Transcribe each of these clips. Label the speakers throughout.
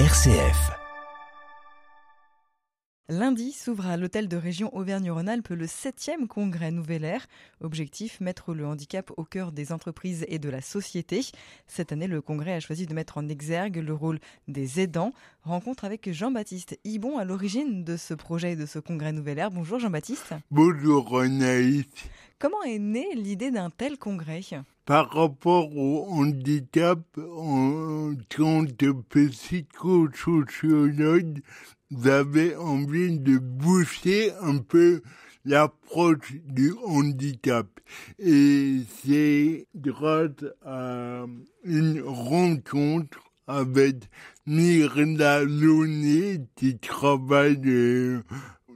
Speaker 1: RCF.
Speaker 2: Lundi s'ouvre à l'hôtel de région Auvergne-Rhône-Alpes le 7e congrès Nouvelle Air. Objectif, mettre le handicap au cœur des entreprises et de la société. Cette année, le congrès a choisi de mettre en exergue le rôle des aidants. Rencontre avec Jean-Baptiste Ibon à l'origine de ce projet et de ce congrès Nouvelle Air. Bonjour Jean-Baptiste.
Speaker 3: Bonjour Anaïs.
Speaker 2: Comment est née l'idée d'un tel congrès?
Speaker 3: Par rapport au handicap, en tant que psychosociologue, j'avais envie de booster un peu l'approche du handicap. Et c'est grâce à une rencontre avec Myrna Launay qui travaille euh,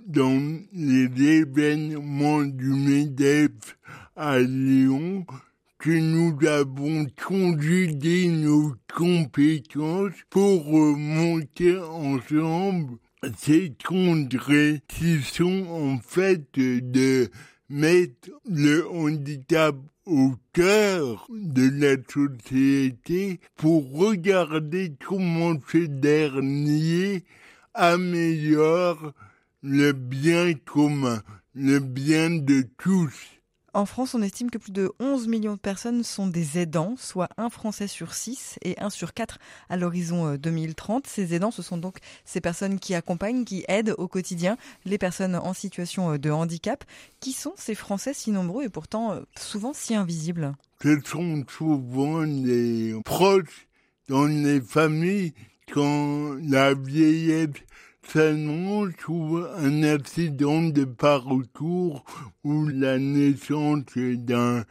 Speaker 3: dans les événements du MEDEF à Lyon nous avons conjugué nos compétences pour monter ensemble ces congrès qui sont en fait de mettre le handicap au cœur de la société pour regarder comment ce dernier améliore le bien commun, le bien de tous.
Speaker 2: En France, on estime que plus de 11 millions de personnes sont des aidants, soit un Français sur 6 et un sur 4 à l'horizon 2030. Euh, ces aidants, ce sont donc ces personnes qui accompagnent, qui aident au quotidien les personnes en situation euh, de handicap. Qui sont ces Français si nombreux et pourtant euh, souvent si invisibles?
Speaker 3: Ce sont souvent les proches dans les familles quand la vieillesse s'annonce ou un accident de parcours ou la naissance d'un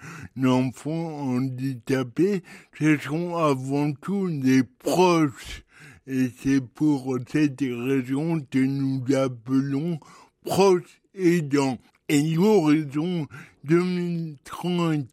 Speaker 3: enfant handicapé, ce sont avant tout des proches. Et c'est pour cette raison que nous appelons proches aidants. Et l'horizon 2030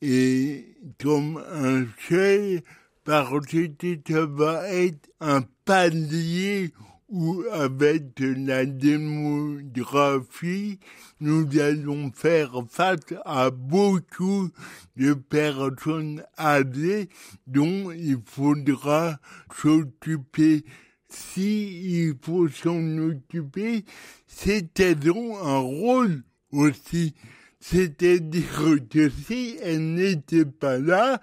Speaker 3: est comme un seuil parce que ça va être un palier où avec la démographie, nous allons faire face à beaucoup de personnes âgées dont il faudra s'occuper. Si faut s'en occuper, c'est un rôle aussi. C'est-à-dire que si elle n'était pas là,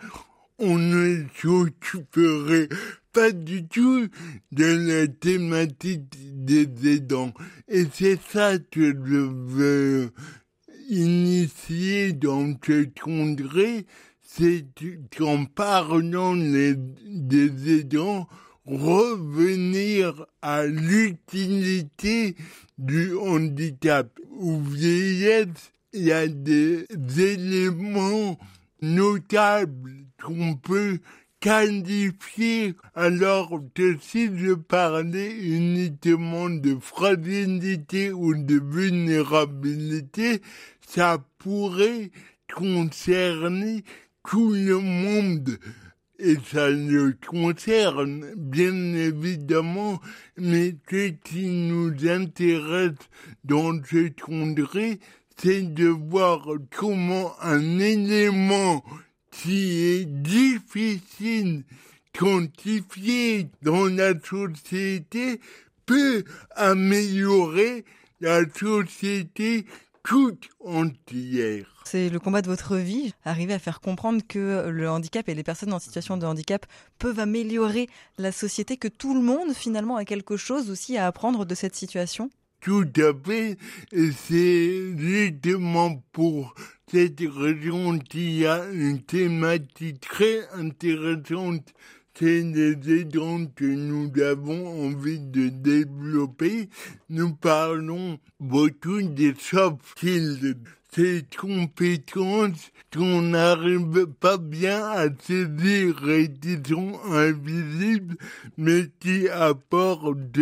Speaker 3: on ne s'occuperait pas du tout de la thématique des aidants. Et c'est ça que je veux initier dans ce congrès, c'est qu'en parlant des aidants, revenir à l'utilité du handicap ou vieillesse. Il y a des éléments notables qu'on peut qualifié alors que si je parlais uniquement de fragilité ou de vulnérabilité, ça pourrait concerner tout le monde. Et ça le concerne, bien évidemment, mais ce qui nous intéresse dans ce congrès, c'est de voir comment un élément qui est difficile quantifier dans la société peut améliorer la société toute entière.
Speaker 2: C'est le combat de votre vie, arriver à faire comprendre que le handicap et les personnes en situation de handicap peuvent améliorer la société, que tout le monde finalement a quelque chose aussi à apprendre de cette situation
Speaker 3: tout à fait. C'est justement pour cette raison qu'il y a une thématique très intéressante c'est les aidants que nous avons envie de développer. Nous parlons beaucoup des soft skills, ces compétences qu'on n'arrive pas bien à saisir et qui sont invisibles, mais qui apportent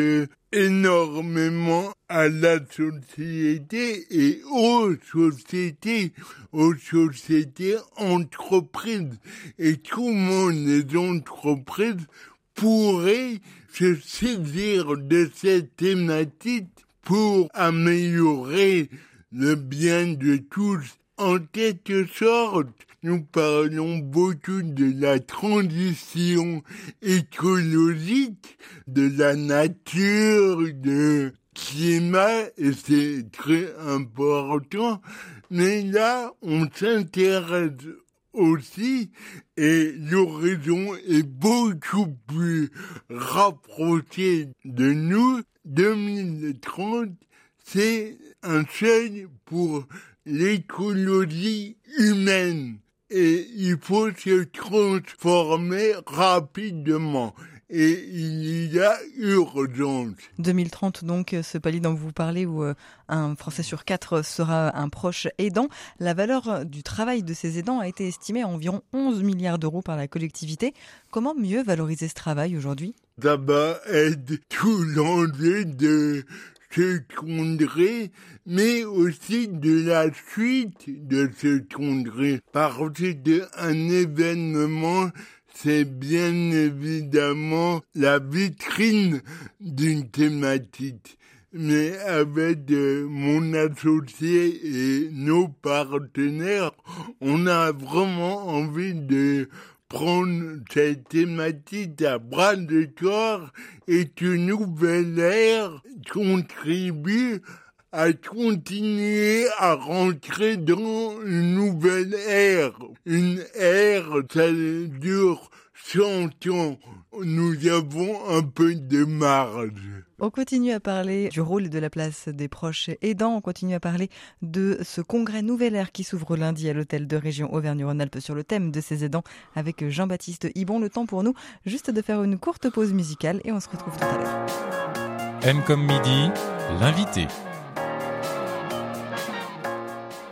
Speaker 3: énormément à la société et aux sociétés, aux sociétés entreprises. Et comment les entreprises pourraient se saisir de cette thématique pour améliorer le bien de tous En quelque sorte, nous parlons beaucoup de la transition écologique, de la nature, de climat, et c'est très important. Mais là, on s'intéresse aussi, et l'horizon est beaucoup plus rapproché de nous. 2030, c'est un seuil pour l'écologie humaine et il faut se transformer rapidement et il y a urgence.
Speaker 2: 2030 donc, ce palier dont vous parlez où euh, un Français sur quatre sera un proche aidant. La valeur du travail de ces aidants a été estimée à environ 11 milliards d'euros par la collectivité. Comment mieux valoriser ce travail aujourd'hui?
Speaker 3: Va être tout l'enjeu de congrès, mais aussi de la suite de congrès, parce que un événement c'est bien évidemment la vitrine d'une thématique. Mais avec euh, mon associé et nos partenaires, on a vraiment envie de prendre cette thématique à bras de corps et une nouvelle ère contribue à continuer à rentrer dans une nouvelle ère. Une ère, ça dure 100 ans. Nous avons un peu de marge.
Speaker 2: On continue à parler du rôle et de la place des proches aidants. On continue à parler de ce congrès Nouvelle Ère qui s'ouvre lundi à l'hôtel de région Auvergne-Rhône-Alpes sur le thème de ces aidants avec Jean-Baptiste Ibon. Le temps pour nous juste de faire une courte pause musicale et on se retrouve tout à l'heure.
Speaker 1: M comme midi, l'invité.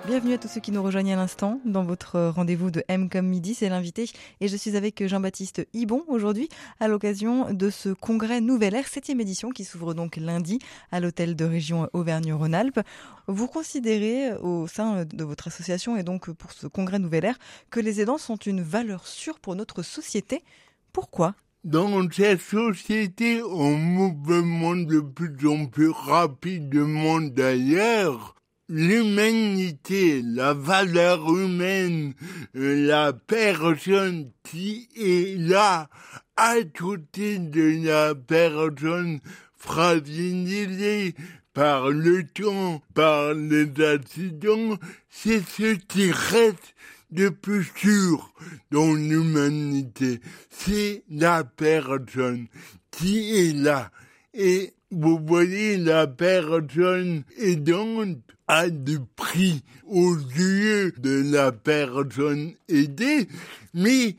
Speaker 2: Bienvenue à tous ceux qui nous rejoignent à l'instant dans votre rendez-vous de M comme midi, c'est l'invité et je suis avec Jean-Baptiste Ibon aujourd'hui à l'occasion de ce congrès Nouvelle Air 7e édition qui s'ouvre donc lundi à l'hôtel de région Auvergne-Rhône-Alpes. Vous considérez au sein de votre association et donc pour ce congrès Nouvelle Air que les aidants sont une valeur sûre pour notre société. Pourquoi?
Speaker 3: Dans cette société en mouvement de plus en plus rapidement d'ailleurs, l'humanité, la valeur humaine, euh, la personne qui est là à côté de la personne fragilisée par le temps, par les accidents, c'est ce qui reste de plus sûr dans l'humanité. C'est la personne qui est là. Et vous voyez, la personne aidante a du prix aux yeux de la personne aidée, mais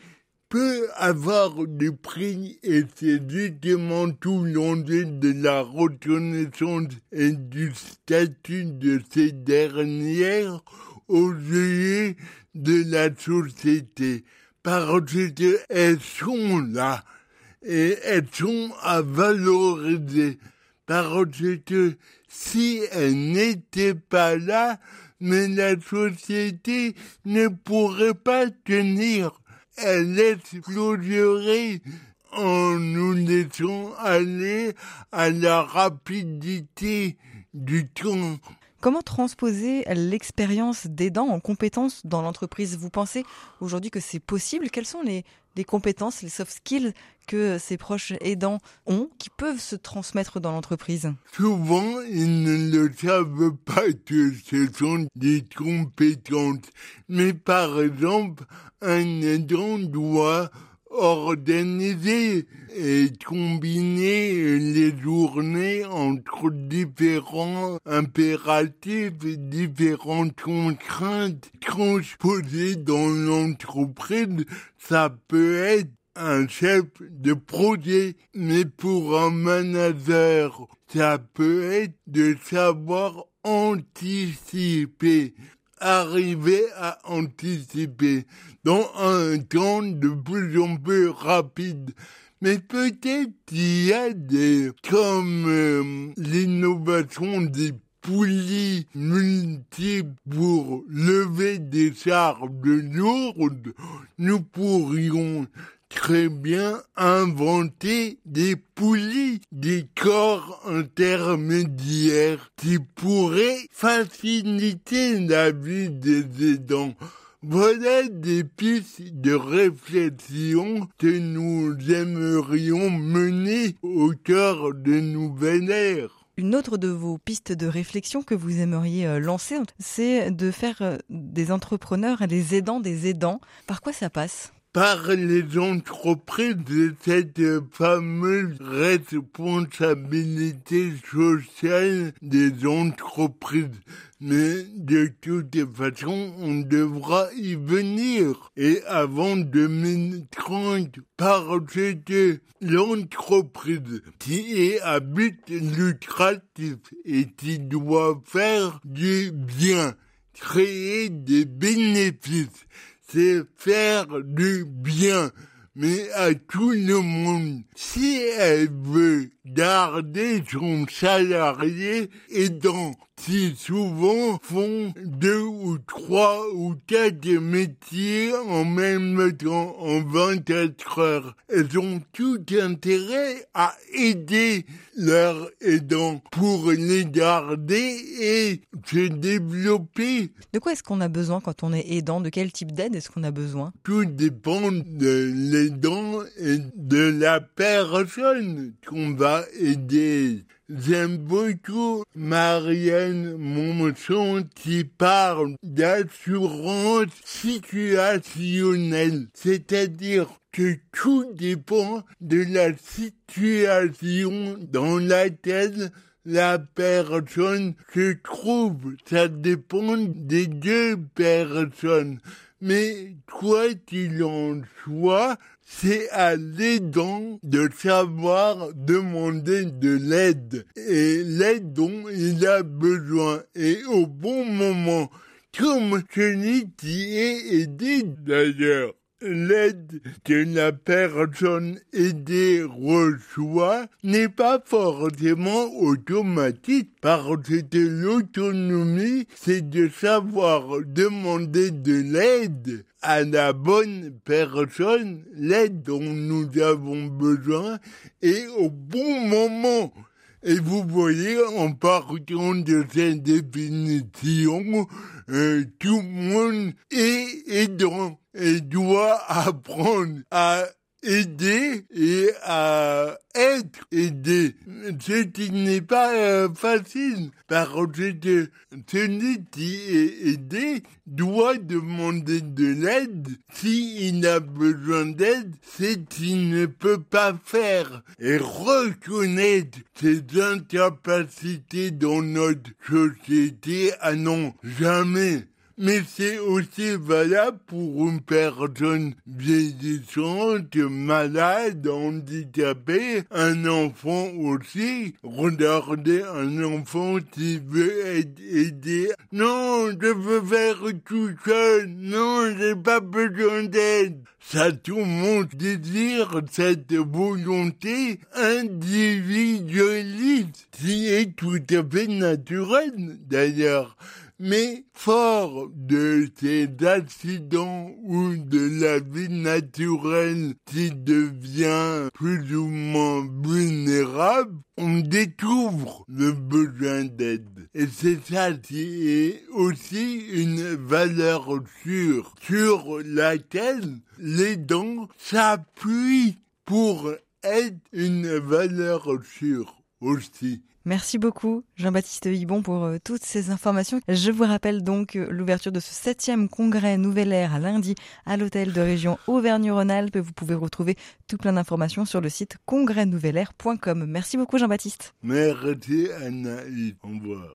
Speaker 3: peut avoir du prix et c'est justement tout l'enjeu de la reconnaissance et du statut de ces dernières aux yeux de la société. Parce qu'elles sont là et elles sont à valoriser. Parce que si elles n'étaient pas là, mais la société ne pourrait pas tenir. Elle exploserait en nous laissant aller à la rapidité du temps.
Speaker 2: Comment transposer l'expérience d'aidant en compétences dans l'entreprise? Vous pensez aujourd'hui que c'est possible? Quelles sont les, compétences, les soft skills que ces proches aidants ont qui peuvent se transmettre dans l'entreprise?
Speaker 3: Souvent, ils ne le savent pas que ce sont des compétences. Mais par exemple, un aidant doit organiser et combiner les journées entre différents impératifs et différentes contraintes transposées dans l'entreprise. Ça peut être un chef de projet, mais pour un manager, ça peut être de savoir anticiper arriver à anticiper dans un temps de plus en plus rapide. Mais peut-être qu'il y a des, comme euh, l'innovation des poulies multiples pour lever des charges lourdes, nous pourrions très bien inventer des poulies, des corps intermédiaires qui pourraient faciliter la vie des aidants. Voilà des pistes de réflexion que nous aimerions mener au cœur de nouvelle ère.
Speaker 2: Une autre de vos pistes de réflexion que vous aimeriez euh, lancer, c'est de faire euh, des entrepreneurs des aidants des aidants. Par quoi ça passe?
Speaker 3: Par les entreprises de cette fameuse responsabilité sociale des entreprises. Mais de toute façon, on devra y venir. Et avant 2030, parce que l'entreprise qui est à but lucratif et qui doit faire du bien, créer des bénéfices, c'est faire du bien, mais à tout le monde. Si elle veut garder son salarié aidant qui souvent font deux ou trois ou quatre métiers en même temps en 24 heures. Elles ont tout intérêt à aider leurs aidants pour les garder et se développer.
Speaker 2: De quoi est-ce qu'on a besoin quand on est aidant? De quel type d'aide est-ce qu'on a besoin?
Speaker 3: Tout dépend de l'aidant et de la personne qu'on va aider. J'aime beaucoup Marianne Monson qui parle d'assurance situationnelle, c'est-à-dire que tout dépend de la situation dans laquelle la personne se trouve. Ça dépend des deux personnes. Mais quoi qu'il en soit, c'est à l'aidant de savoir demander de l'aide et l'aide dont il a besoin et au bon moment, comme celui qui est aidé d'ailleurs l'aide que la personne aidée reçoit n'est pas forcément automatique parce que l'autonomie, c'est de savoir demander de l'aide à la bonne personne, l'aide dont nous avons besoin et au bon moment. Et vous voyez, en partant de cette définition, euh, tout le monde est aidant et doit apprendre à aider et à être aidé. Ce qui n'est pas euh, facile parce que celui qui est aidé doit demander de l'aide. S'il a besoin d'aide, c'est qu'il ne peut pas faire et reconnaître ses incapacités dans notre société. Ah non, jamais mais c'est aussi valable pour une personne vieillissante, malade, handicapée, un enfant aussi. Regardez un enfant qui veut être aidé. Non, je veux faire tout seul. Non, j'ai pas besoin d'aide. Ça tout le monde désire cette volonté individualiste qui est tout à fait naturelle d'ailleurs mais fort de ces accidents ou de la vie naturelle qui devient plus ou moins vulnérable, on découvre le besoin d'aide. Et c'est ça qui est aussi une valeur sûre sur laquelle les dents s'appuient pour être une valeur sûre aussi.
Speaker 2: Merci beaucoup Jean-Baptiste Hibon pour euh, toutes ces informations. Je vous rappelle donc euh, l'ouverture de ce septième congrès Nouvelle Air à lundi à l'hôtel de région Auvergne-Rhône-Alpes. Vous pouvez retrouver tout plein d'informations sur le site congrèsnouvelair.com. Merci beaucoup Jean-Baptiste.
Speaker 3: Merci Anna. Au revoir.